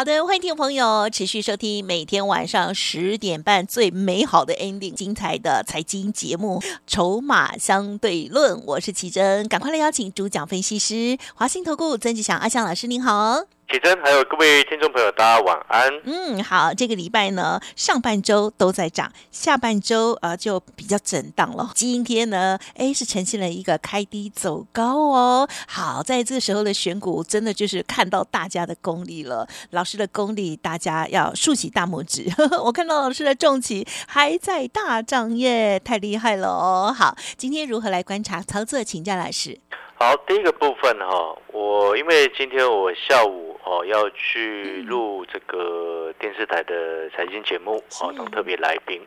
好的，欢迎听众朋友持续收听每天晚上十点半最美好的 ending，精彩的财经节目《筹码相对论》，我是奇珍，赶快来邀请主讲分析师华兴投顾曾志祥阿香老师，您好。启真，还有各位听众朋友，大家晚安。嗯，好，这个礼拜呢，上半周都在涨，下半周呃就比较震荡了。今天呢，哎，是呈现了一个开低走高哦。好，在这时候的选股，真的就是看到大家的功力了，老师的功力，大家要竖起大拇指。我看到老师的重旗还在大涨耶，太厉害了哦。好，今天如何来观察操作？请教老师。好，第一个部分哈，我因为今天我下午哦要去录这个电视台的财经节目哦，当特别来宾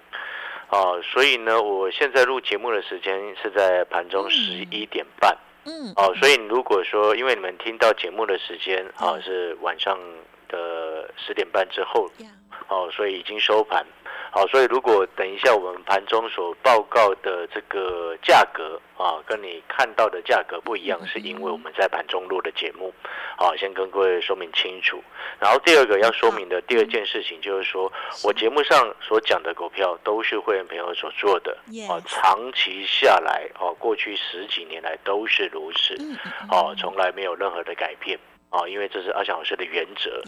啊，所以呢，我现在录节目的时间是在盘中十一点半，嗯，哦，所以如果说因为你们听到节目的时间啊是晚上的十点半之后，哦，所以已经收盘。好，所以如果等一下我们盘中所报告的这个价格啊，跟你看到的价格不一样，是因为我们在盘中录的节目，好，先跟各位说明清楚。然后第二个要说明的第二件事情就是说，我节目上所讲的股票都是会员朋友所做的，啊，长期下来，哦，过去十几年来都是如此，哦，从来没有任何的改变。啊，因为这是阿翔老师的原则，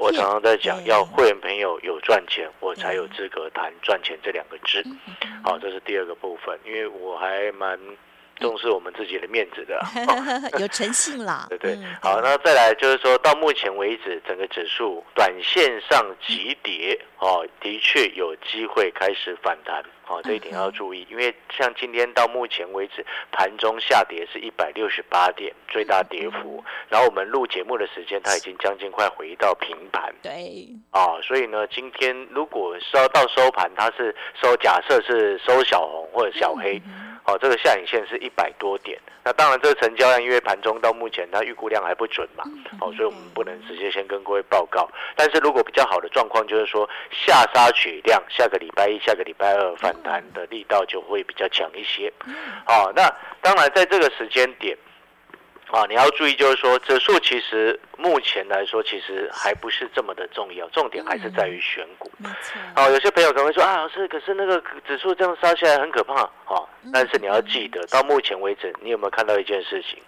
我常常在讲，要会员朋友有赚钱，我才有资格谈赚钱这两个字。好，这是第二个部分，因为我还蛮重视我们自己的面子的，有诚信啦。对对，好，那再来就是说到目前为止，整个指数短线上急跌，哦，的确有机会开始反弹。好，这一点要注意，因为像今天到目前为止，盘中下跌是一百六十八点，最大跌幅。然后我们录节目的时间，它已经将近快回到平盘。对。啊，所以呢，今天如果收到收盘，它是收，假设是收小红或者小黑。哦，这个下影线是一百多点，那当然这个成交量因为盘中到目前它预估量还不准嘛，哦，所以我们不能直接先跟各位报告。但是如果比较好的状况就是说下杀取量，下个礼拜一、下个礼拜二反弹的力道就会比较强一些。好，那当然在这个时间点。啊，你要注意，就是说指数其实目前来说，其实还不是这么的重要，重点还是在于选股。没错。好，有些朋友可能会说啊，老师，可是那个指数这样杀下来很可怕啊。但是你要记得，到目前为止，你有没有看到一件事情？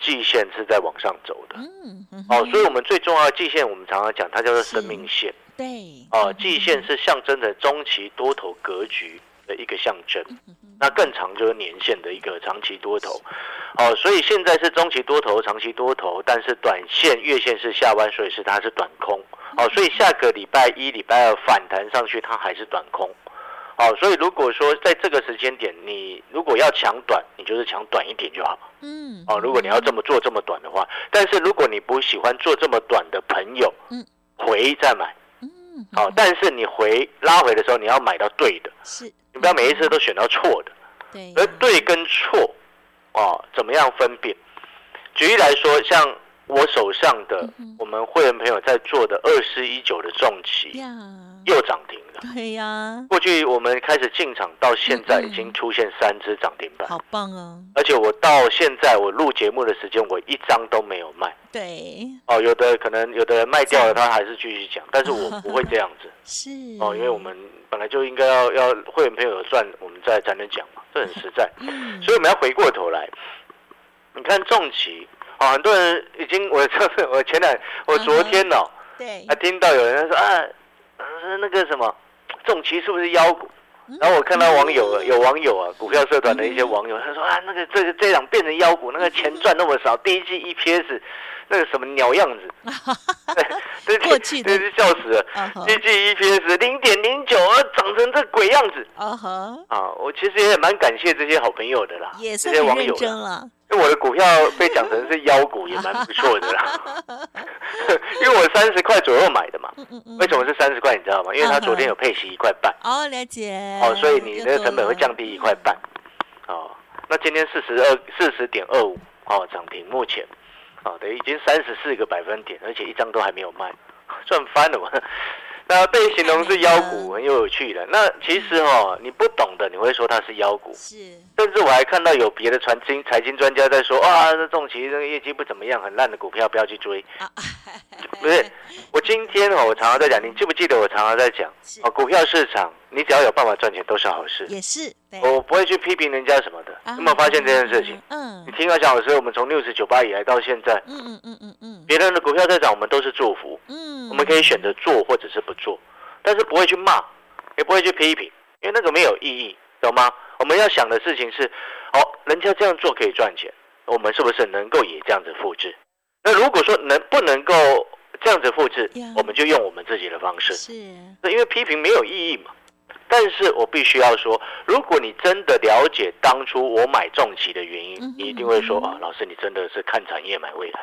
季线是在往上走的。嗯嗯。哦，所以我们最重要的季线，我们常常讲，它叫做生命线。对。哦，季线是象征着中期多头格局的一个象征。那更长就是年限的一个长期多头，哦，所以现在是中期多头、长期多头，但是短线、月线是下弯，所以是它是短空，哦，所以下个礼拜一、礼拜二反弹上去，它还是短空，哦，所以如果说在这个时间点，你如果要抢短，你就是抢短一点就好，嗯，哦，如果你要这么做这么短的话，但是如果你不喜欢做这么短的朋友，嗯，回再买，嗯，好，但是你回拉回的时候，你要买到对的，是。你不要每一次都选到错的，对，而对跟错，哦，怎么样分辨？举例来说，像我手上的我们会员朋友在做的二四一九的重企，又涨停了。对呀，过去我们开始进场到现在已经出现三只涨停板，好棒哦！而且我到现在我录节目的时间，我一张都没有卖。对，哦，有的可能有的人卖掉了，他还是继续讲，但是我不会这样子。是哦，因为我们。本来就应该要要会员朋友有赚，我们再才能讲嘛，这很实在。所以我们要回过头来，你看重企啊，很多人已经我这是我前两我昨天哦，对，还听到有人说啊，那个什么重旗是不是妖股？然后我看到网友有网友啊，股票社团的一些网友，他说啊，那个这个这档变成妖股，那个钱赚那么少，第一季 EPS。那个什么鸟样子，对，过去真是笑死了。第一季 EPS 零点零九，长成这鬼样子。啊哈，啊，我其实也蛮感谢这些好朋友的啦，这些网友了。因为我的股票被讲成是妖股，也蛮不错的啦。因为我三十块左右买的嘛，为什么是三十块？你知道吗？因为他昨天有配息一块半。哦，了解。哦，所以你那个成本会降低一块半。哦。那今天四十二四十点二五哦，涨停，目前哦，等于已经三十四个百分点，而且一张都还没有卖，赚翻了嘛。那被形容是妖股，很有趣的。那其实哦，你不懂的，你会说它是妖股。是，甚至我还看到有别的传经财经专家在说，啊，这重企这个业绩不怎么样，很烂的股票不要去追。不是，我今天哦，我常常在讲，你记不记得我常常在讲哦，股票市场。你只要有办法赚钱都是好事，也是。我不会去批评人家什么的。有没有发现这件事情？嗯。你听我讲的时候，我们从六十九八以来到现在，嗯嗯嗯嗯嗯，别人的股票在涨，我们都是祝福。嗯。我们可以选择做或者是不做，但是不会去骂，也不会去批评，因为那个没有意义，懂吗？我们要想的事情是，哦，人家这样做可以赚钱，我们是不是能够也这样子复制？那如果说能不能够这样子复制，我们就用我们自己的方式。是。因为批评没有意义嘛。但是我必须要说，如果你真的了解当初我买重企的原因，你一定会说啊，老师，你真的是看产业买未来。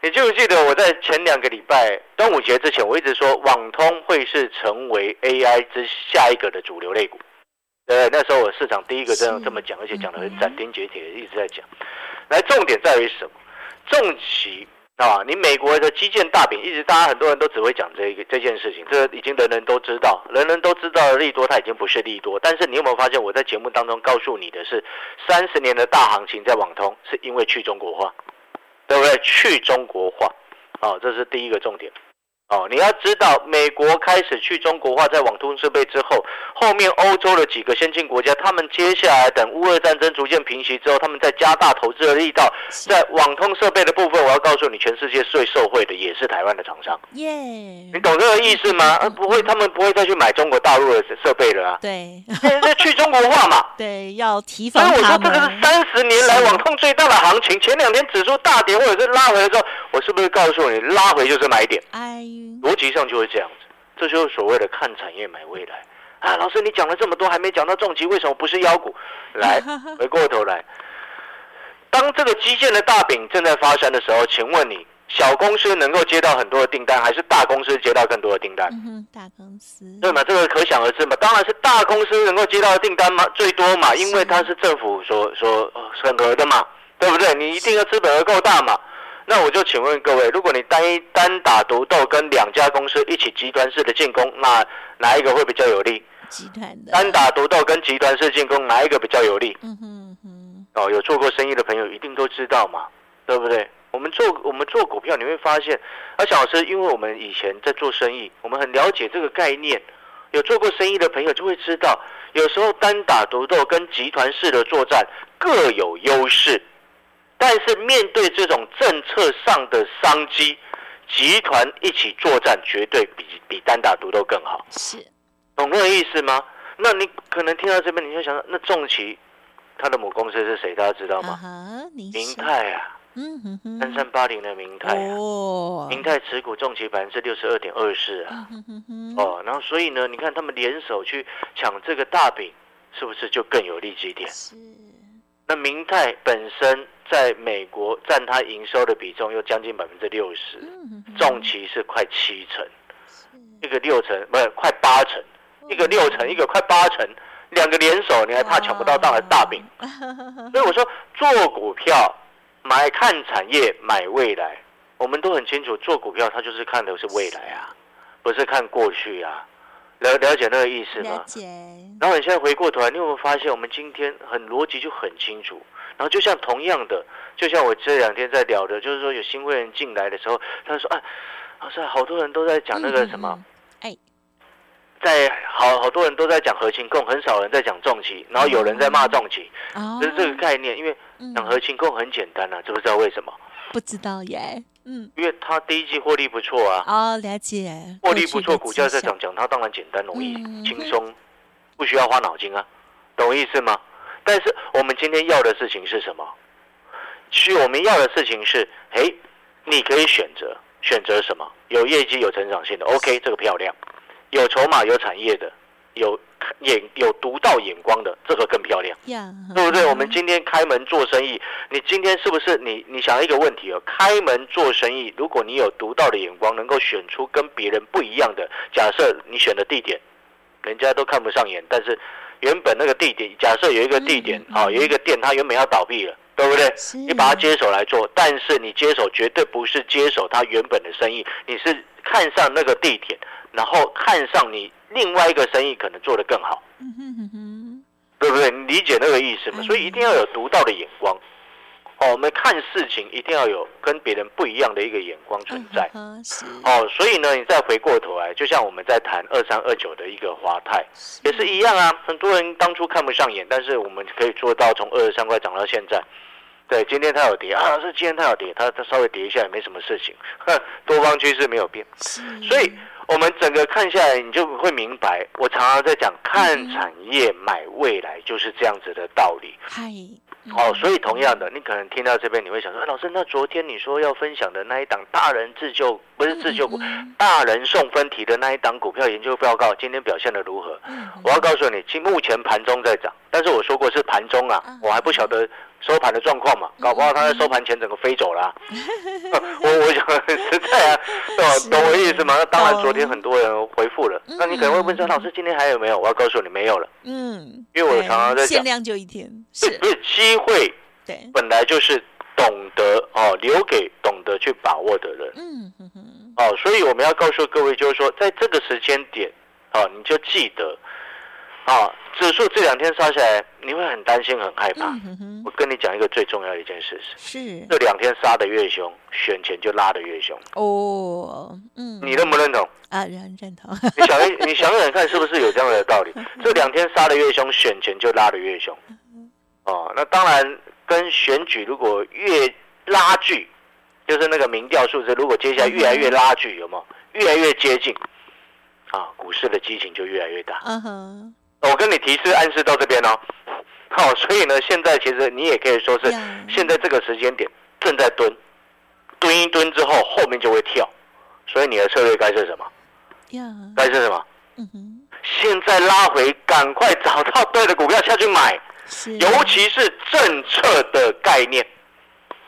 你记不记得我在前两个礼拜端午节之前，我一直说网通会是成为 AI 之下一个的主流类股。呃，那时候我市场第一个这样这么讲，而且讲的很斩钉截铁，一直在讲。来，重点在于什么？重企。啊，你美国的基建大饼，一直大家很多人都只会讲这个这件事情，这已经人人都知道，人人都知道的利多，它已经不是利多。但是你有没有发现，我在节目当中告诉你的是，三十年的大行情在网通，是因为去中国化，对不对？去中国化，啊，这是第一个重点。哦，你要知道，美国开始去中国化，在网通设备之后，后面欧洲的几个先进国家，他们接下来等乌俄战争逐渐平息之后，他们再加大投资的力道，在网通设备的部分，我要告诉你，全世界最受惠的也是台湾的厂商。耶，你懂这个意思吗？不会，他们不会再去买中国大陆的设备了啊。对，现在去中国化嘛。对，要提防所以我说，这个是三十年来网通最大的行情。前两天指数大跌或者是拉回的时候，我是不是告诉你，拉回就是买点？哎。逻辑上就会这样子，这就是所谓的看产业买未来啊！老师，你讲了这么多，还没讲到重疾，为什么不是妖股？来，回过头来，当这个基建的大饼正在发生的时候，请问你，小公司能够接到很多的订单，还是大公司接到更多的订单？嗯，大公司。对嘛？这个可想而知嘛。当然是大公司能够接到的订单嘛，最多嘛，因为它是政府所所审核的嘛，对不对？你一定要资本额够大嘛。那我就请问各位，如果你单一单打独斗，跟两家公司一起集团式的进攻，那哪一个会比较有利？集团的。单打独斗跟集团式进攻，哪一个比较有利？嗯哼哼。哦，有做过生意的朋友一定都知道嘛，对不对？我们做我们做股票，你会发现，而小老师，因为我们以前在做生意，我们很了解这个概念。有做过生意的朋友就会知道，有时候单打独斗跟集团式的作战各有优势。但是面对这种政策上的商机，集团一起作战绝对比比单打独斗更好。是，懂那个意思吗？那你可能听到这边，你就想，那重旗他的母公司是谁？大家知道吗？明泰啊，嗯哼哼，三三八零的明泰啊，明泰持股重旗百分之六十二点二四啊，哦，然后所以呢，你看他们联手去抢这个大饼，是不是就更有利基点？是。那明泰本身。在美国占它营收的比重又将近百分之六十，重旗是快七成，一个六成不是快八成，一个六成，一个快八成，两个联手你还怕抢不到大的大饼？所以我说做股票买看产业买未来，我们都很清楚，做股票它就是看的是未来啊，不是看过去啊，了了解那个意思吗？了解。然后你现在回过头来，你有没有发现我们今天很逻辑就很清楚？然后就像同样的，就像我这两天在聊的，就是说有新会员进来的时候，他说：“哎，老师，好多人都在讲那个什么，哎，在好好多人都在讲核心控，很少人在讲重企，然后有人在骂重企，就是这个概念。因为讲核心控很简单啊，知不知道为什么？不知道耶，嗯，因为他第一季获利不错啊，哦，了解，获利不错，股价在涨，讲它当然简单容易轻松，不需要花脑筋啊，懂意思吗？”但是我们今天要的事情是什么？其实我们要的事情是，哎，你可以选择。选择什么？有业绩、有成长性的，OK，这个漂亮；有筹码、有产业的，有眼有独到眼光的，这个更漂亮，对不对？我们今天开门做生意，你今天是不是你你想一个问题哦？开门做生意，如果你有独到的眼光，能够选出跟别人不一样的，假设你选的地点，人家都看不上眼，但是。原本那个地点，假设有一个地点啊，有一个店，它原本要倒闭了，对不对？你把它接手来做，但是你接手绝对不是接手它原本的生意，你是看上那个地点，然后看上你另外一个生意可能做得更好，对不对？你理解那个意思吗嗯？所以一定要有独到的眼光。哦，我们看事情一定要有跟别人不一样的一个眼光存在。嗯哦，所以呢，你再回过头来，就像我们在谈二三二九的一个华泰，也是一样啊。很多人当初看不上眼，但是我们可以做到从二十三块涨到现在。对，今天它有跌啊，是今天它有跌，它它稍微跌一下也没什么事情，哼，多方趋势没有变。所以我们整个看下来，你就会明白，我常常在讲看产业买未来就是这样子的道理。嗨，嗯哦，所以同样的，你可能听到这边，你会想说，哎，老师，那昨天你说要分享的那一档大人自救不是自救股，嗯大人送分题的那一档股票研究报告，今天表现的如何？嗯我要告诉你，今目前盘中在涨，但是我说过是盘中啊嗯，我还不晓得收盘的状况嘛，搞不好他在收盘前整个飞走了啊、我我想很实在啊，懂懂我意思吗？那当然，昨天很多人回复了，那你可能会问说，嗯老师今天还有没有？我要告诉你没有了，嗯，因为我常常在讲限量就一天，是。不是机会对，本来就是懂得哦，留给懂得去把握的人。嗯嗯嗯，哦，所以我们要告诉各位，就是说，在这个时间点哦，你就记得啊，指数这两天杀下来，你会很担心、很害怕。我跟你讲一个最重要的一件事是，是这两天杀的越凶，选前就拉的越凶。哦，嗯，你认不认同？啊认认同，你想一，你想想看，是不是有这样的道理？这两天杀的越凶，选前就拉的越凶。哦，那当然跟选举如果越拉锯，就是那个民调数字，如果接下来越来越拉锯，有没有越来越接近？啊，股市的激情就越来越大。嗯哼，我跟你提示暗示到这边哦。好、所以呢，现在其实你也可以说是现在这个时间点正在蹲，蹲一蹲之后后面就会跳，所以你的策略该是什么？呀，该是什么？嗯哼，现在拉回，赶快找到对的股票下去买，尤其是政策的概念。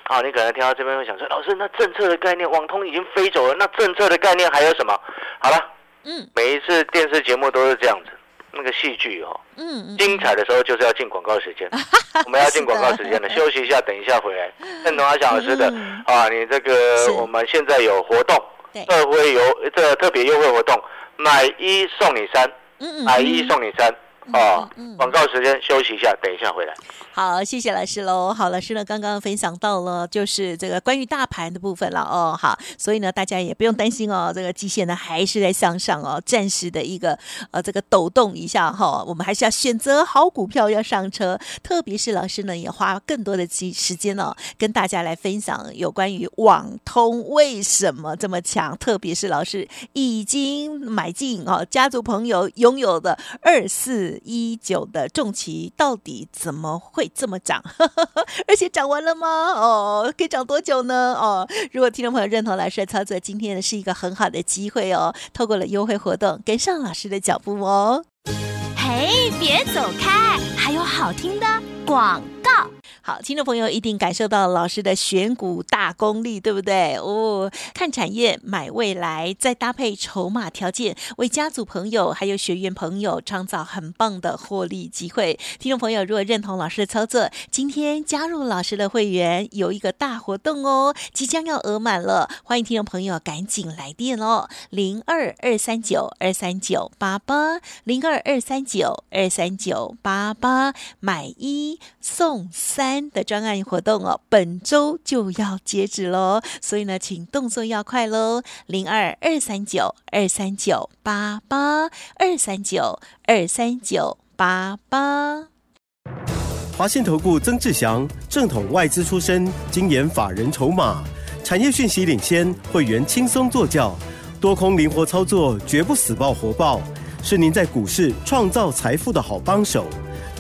好，你可能听到这边会想说，老师，那政策的概念，网通已经飞走了，那政策的概念还有什么？好了，嗯每一次电视节目都是这样子，那个戏剧哦，嗯嗯，精彩的时候就是要进广告时间，我们要进广告时间了，休息一下，等一下回来。认同阿翔老师的嗯。啊，你这个我们现在有活动，特惠优这特别优惠活动，买一送你三。买一送你三哦嗯嗯。广告时间休息一下，等一下回来。好，谢谢老师喽。好，老师呢刚刚分享到了，就是这个关于大盘的部分了哦。好，所以呢大家也不用担心哦，这个基线呢还是在向上哦，暂时的一个呃这个抖动一下哈、我们还是要选择好股票要上车，特别是老师呢也花更多的时时间哦，跟大家来分享有关于网通为什么这么强，特别是老师已经买进哦，家族朋友拥有的二四一九的重旗到底怎么会这么涨？而且涨完了吗？哦，可以涨多久呢？哦，如果听众朋友认同老师的操作，今天呢是一个很好的机会哦，透过了优惠活动跟上老师的脚步哦。嘿，别走开，还有好听的广告。好，听众朋友一定感受到老师的选股大功力，对不对？哦，看产业买未来，再搭配筹码条件，为家族朋友还有学员朋友创造很棒的获利机会。听众朋友，如果认同老师的操作，今天加入老师的会员有一个大活动哦，即将要额满了，欢迎听众朋友赶紧来电哦，零二二三九二三九八八，零二二三九二三九八八，买一送三的专案活动哦，本周就要截止喽，所以呢，请动作要快喽，零二二三九二三九八八，二三九二三九八八。华信投顾曾志祥，正统外资出身，精研法人筹码，产业讯息领先，会员轻松做教，多空灵活操作，绝不死爆活爆，是您在股市创造财富的好帮手。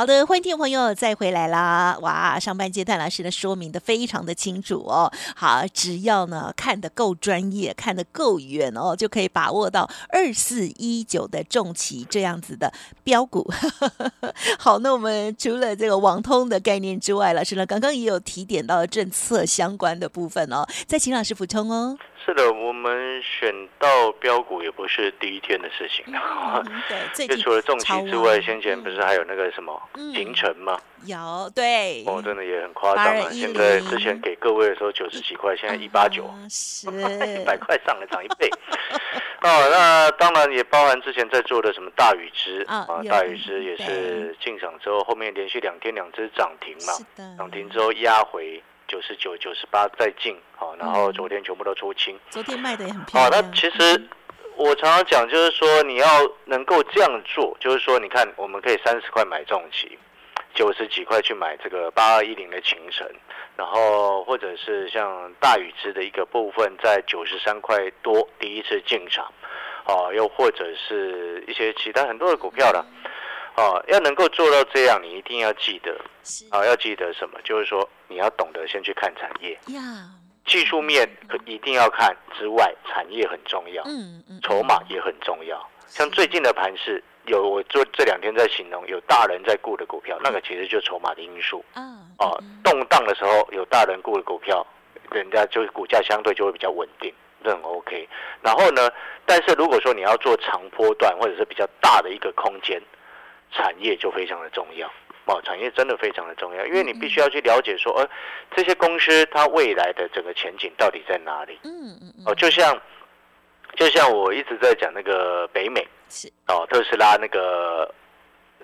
好的，欢迎听众朋友再回来啦！哇，上半阶段老师呢说明的非常的清楚哦。好，只要呢看得够专业，看得够远哦，就可以把握到二四一九的重旗这样子的标股。好，那我们除了这个网通的概念之外，老师呢刚刚也有提点到政策相关的部分哦，再请老师补充哦。是的，我们选到标股也不是第一天的事情。就除了重超旗之外，先前不是还有那个什么嗯行程吗？有对哦，真的也很夸张啊！8210现在之前给各位的时候九十几块，现在一八九，啊是 一百块上了涨一倍。哦，那当然也包含之前在做的什么大禹之啊大禹之也是进场之后，后面连续两天两只涨停嘛涨停之后压回九十九、九十八再进，好，然后嗯昨天全部都出清。昨天卖的也很漂好，亮。那其实我常常讲，就是说你要能够这样做，就是说你看，我们可以三十块买重旗，九十几块去买这个八二一零的秦城，然后或者是像大禹之的一个部分，在九十三块多第一次进场，哦，又或者是一些其他很多的股票了。哦，要能够做到这样，你一定要记得是啊，要记得什么？就是说你要懂得先去看产业，呀，技术面可一定要看之外，产业很重要。嗯嗯，筹码也很重要。像最近的盘市，有我做这两天在形容，有大人在顾的股票，那个其实就是筹码的因素啊哦。嗯动荡的时候有大人顾的股票，人家就股价相对就会比较稳定，这很 OK。然后呢，但是如果说你要做长波段或者是比较大的一个空间，产业就非常的重要。哦，产业真的非常的重要，因为你必须要去了解说，呃，这些公司它未来的整个前景到底在哪里。嗯嗯嗯。哦，就像就像我一直在讲那个北美是。哦，特斯拉那个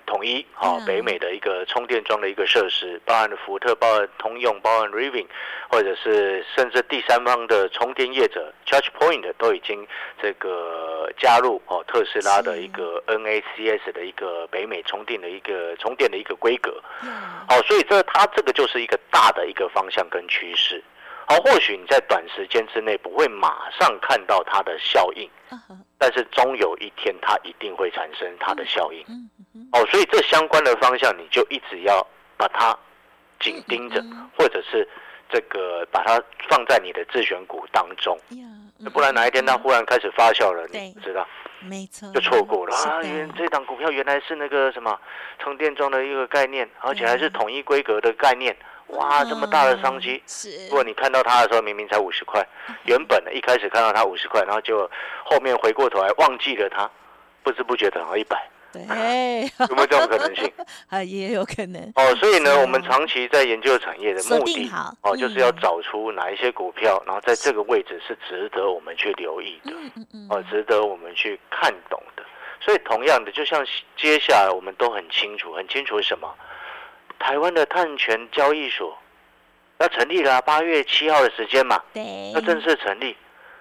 统一哦嗯，北美的一个充电桩的一个设施，包含福特、包含通用、包含 Rivian，或者是甚至第三方的充电业者 ChargePoint 都已经这个加入哦特斯拉的一个 NACS 的一个北美充电的一个充电的一个规格。呀，好，所以这它这个就是一个大的一个方向跟趋势。好，或许你在短时间之内不会马上看到它的效应，但是终有一天它一定会产生它的效应。哦，所以这相关的方向你就一直要把它紧盯着或者是这个把它放在你的自选股当中，嗯不然哪一天它嗯忽然开始发酵了，对你不知道。没错就错过了啊！原这档股票原来是那个什么充电桩的一个概念，而且还是对统一规格的概念。哇，这么大的商机！是如果你看到它的时候，明明才五十块，原本呢一开始看到它五十块，然后就后面回过头来忘记了它，不知不觉涨到一百，对，有没有这种可能性？啊也有可能哦，所以呢，我们长期在研究产业的目的好，哦，就是要嗯找出哪一些股票，然后在这个位置是值得我们去留意的。哦，值得我们去看懂的。所以同样的，就像接下来我们都很清楚，很清楚什么？台湾的碳权交易所要成立了啊、八月七号的时间嘛，对要正式成立。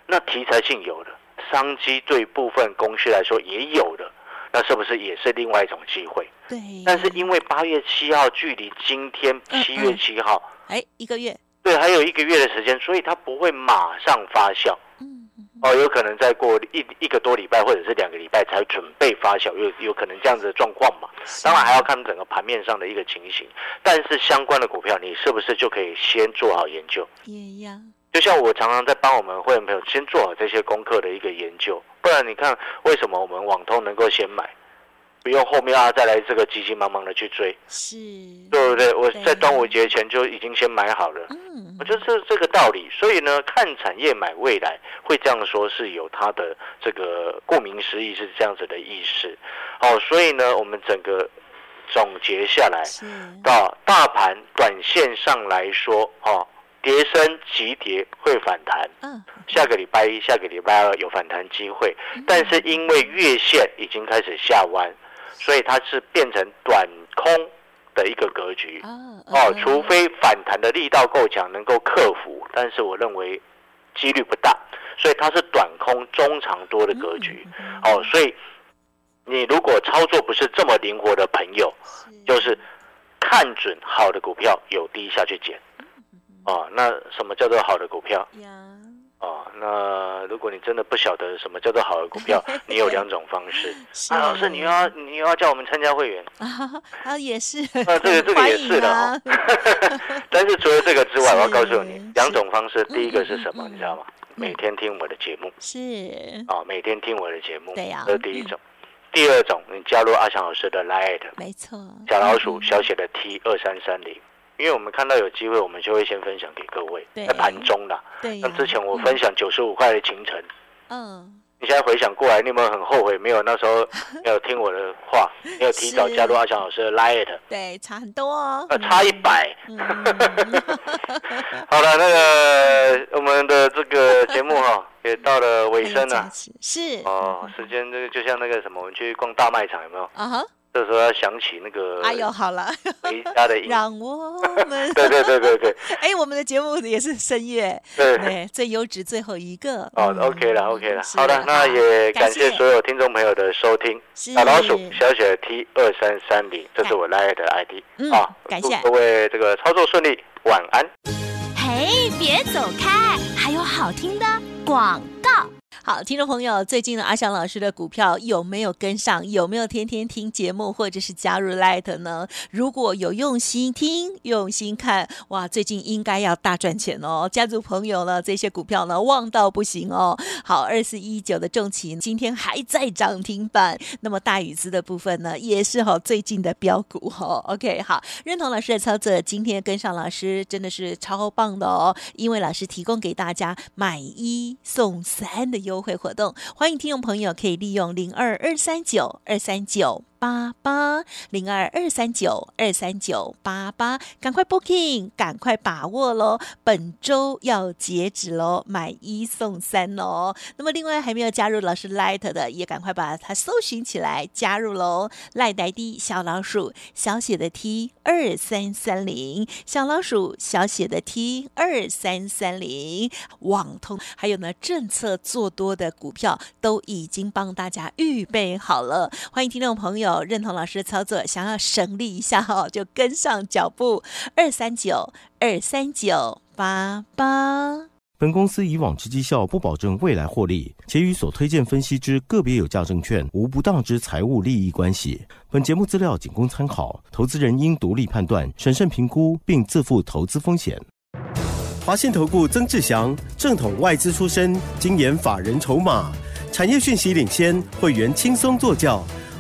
那题材性有了，商机对部分公司来说也有了，那是不是也是另外一种机会？对，但是因为八月七号距离今天嗯七月嗯七号，哎一个月对，还有一个月的时间，所以它不会马上发酵。嗯嗯哦，有可能再过一一个多礼拜或者是两个礼拜才准备发酵，有有可能这样子的状况嘛？当然还要看整个盘面上的一个情形，但是相关的股票，你是不是就可以先做好研究？也一样就像我常常在帮我们会员朋友先做好这些功课的一个研究，不然你看为什么我们网通能够先买，不用后面啊再来这个急急忙忙的去追，是对不对？我在端午节前就已经先买好了。嗯我就是这个道理，所以呢，看产业买未来，会这样说是有它的这个顾名思义是这样子的意思。哦，所以呢，我们整个总结下来，是到大盘短线上来说，哦，跌升急跌会反弹，嗯下个礼拜一、下个礼拜二有反弹机会，但是因为月线已经开始下弯，所以它是变成短空的一个格局。啊哦，除非反弹的力道够强，能够克服，但是我认为几率不大，所以它是短空中长多的格局。嗯哦，所以你如果操作不是这么灵活的朋友，就是看准好的股票有低下去捡。哦，那什么叫做好的股票？呀哦，那如果你真的不晓得什么叫做好的股票，你有两种方式。是啊，老师，你又要你又要叫我们参加会员，啊啊也是，那这个这个也是的。但是除了这个之外，我要告诉你两种方式。第一个是什么？你知道吗？每天听我的节目是啊，每天听我的节目，对呀这是第一种。第二种，你加入阿翔老师的 Line 没错，小老鼠小写的 T 二三三零，因为我们看到有机会，我们就会先分享给各位，在盘中啦。对呀。像之前我分享九十五块的秦城，嗯。你现在回想过来，你有没有很后悔没有那时候 没有听我的话，没有提早加入阿翔老师的 Line？对差很多哦，呃，差一百。嗯，好了，那个我们的这个节目哈、也到了尾声了。是是。哦，时间这个就像那个什么，我们去逛大卖场有没有？啊哈，这时候要想起那个哎呦好了，回家的影。让我们 对对对对对哎，我们的节目也是深夜，对。对，最优质最后一个。哦嗯，OK 了，OK 了。好的，那也感谢所有听众朋友的收听。是小老鼠小写 T 二三三零，这是我 Line 的 ID 嗯啊。感谢祝各位这个操作顺利，晚安。嘿，别走开，还有好听的广告。好，听众朋友，最近呢，阿翔老师的股票有没有跟上？有没有天天听节目，或者是加入 Light 呢？如果有用心听、用心看，哇，最近应该要大赚钱哦！家族朋友呢，这些股票呢，旺到不行哦。好，二四一九的重旗今天还在涨停板，那么大禹资的部分呢，也是哈最近的标股哈。OK，好，认同老师的操作，今天跟上老师真的是超棒的哦，因为老师提供给大家买一送三的优优惠活动，欢迎听众朋友可以利用零二二三九二三九。八八零二二三九二三九八八，赶快 booking，赶快把握喽！本周要截止喽，买一送三哦。那么另外还没有加入老师 Light 的，也赶快把它搜寻起来加入喽。赖呆的小老鼠小写的 T 二三三零，小老鼠小写的 T 二三三零，网通还有呢政策做多的股票都已经帮大家预备好了，欢迎听众朋友认同老师的操作，想要省力一下哈、就跟上脚步，二三九二三九八八。本公司以往之绩效不保证未来获利，且与所推荐分析之个别有价证券无不当之财务利益关系。本节目资料仅供参考，投资人应独立判断、审慎评估，并自负投资风险。华信投顾曾志祥，正统外资出身，精研法人筹码，产业讯息领先，会员轻松做教，